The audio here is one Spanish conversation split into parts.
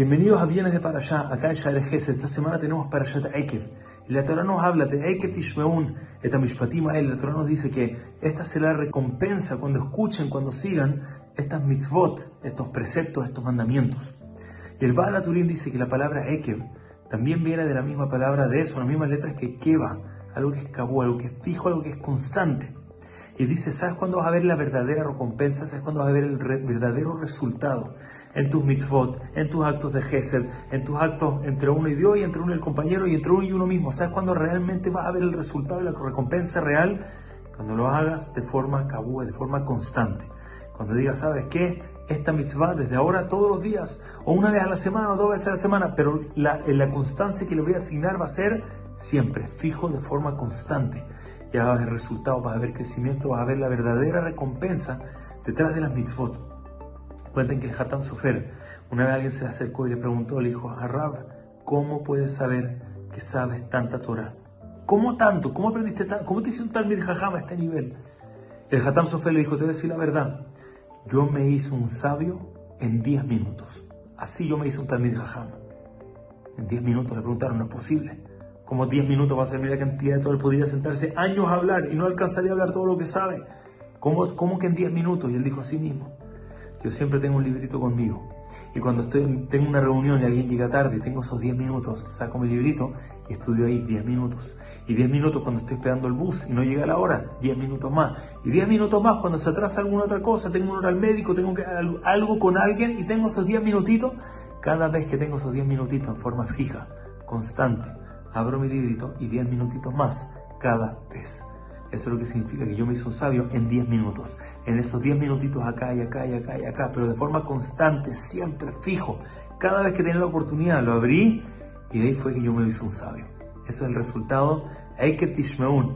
Bienvenidos a Bienes de Parashá, acá en Shaer Gesed. Esta semana tenemos Parashat Ekev. Y la Torah nos habla de Ekev Tishmeun, et La Torah nos dice que esta será la recompensa cuando escuchen, cuando sigan estas mitzvot, estos preceptos, estos mandamientos. Y el Baal Turim dice que la palabra Ekev también viene de la misma palabra de eso, las mismas letras que Keva, algo que es cabú, algo que es fijo, algo que es constante. Y dice, ¿sabes cuándo vas a ver la verdadera recompensa? ¿Sabes cuándo vas a ver el verdadero resultado? En tus mitzvot, en tus actos de gesed, en tus actos entre uno y Dios y entre uno y el compañero y entre uno y uno mismo. ¿Sabes cuándo realmente vas a ver el resultado y la recompensa real? Cuando lo hagas de forma cabúa, de forma constante. Cuando digas, ¿sabes qué? Esta mitzvah desde ahora todos los días, o una vez a la semana, o dos veces a la semana, pero la, la constancia que le voy a asignar va a ser siempre, fijo de forma constante ya vas a ver resultados, vas a ver crecimiento, vas a ver la verdadera recompensa detrás de las mitzvot. Cuenten que el Hatam Sofer, una vez alguien se le acercó y le preguntó, le dijo, Rab, ¿cómo puedes saber que sabes tanta Torah? ¿Cómo tanto? ¿Cómo aprendiste tanto? ¿Cómo te hizo un tal Jajam a este nivel? El Hatam Sofer le dijo, te voy a decir la verdad, yo me hice un sabio en 10 minutos. Así yo me hice un tal Jajam. En 10 minutos le preguntaron, no es posible como 10 minutos va a ser la cantidad de todo. Él podría sentarse años a hablar y no alcanzaría a hablar todo lo que sabe. ¿Cómo, cómo que en 10 minutos? Y él dijo a sí mismo, yo siempre tengo un librito conmigo. Y cuando estoy, tengo una reunión y alguien llega tarde y tengo esos 10 minutos, saco mi librito y estudio ahí 10 minutos. Y 10 minutos cuando estoy esperando el bus y no llega la hora, 10 minutos más. Y 10 minutos más cuando se atrasa alguna otra cosa, tengo una hora al médico, tengo que algo con alguien y tengo esos 10 minutitos. Cada vez que tengo esos 10 minutitos en forma fija, constante, abro mi librito y 10 minutitos más cada vez. Eso es lo que significa que yo me hice sabio en 10 minutos. En esos 10 minutitos acá y acá y acá y acá, pero de forma constante, siempre fijo. Cada vez que tenía la oportunidad lo abrí y de ahí fue que yo me hice un sabio. Ese es el resultado. Eiket Tishmeun,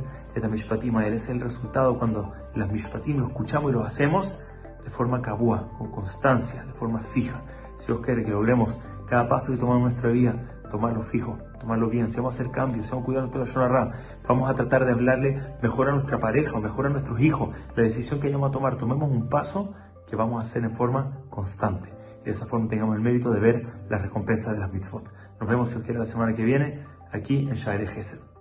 Mishpatim, ese es el resultado cuando las Mishpatim lo escuchamos y lo hacemos de forma cabúa, con constancia, de forma fija. Si Dios quiere que logremos cada paso que tomamos en nuestra vida, tomarlo fijo, tomarlo bien, si vamos a hacer cambios, si vamos a cuidar nuestra Shonarra, vamos a tratar de hablarle mejor a nuestra pareja mejor a nuestros hijos, la decisión que vayamos a tomar, tomemos un paso que vamos a hacer en forma constante y de esa forma tengamos el mérito de ver las recompensas de las mitzvot. Nos vemos si os quiere la semana que viene aquí en Shaire Gesed.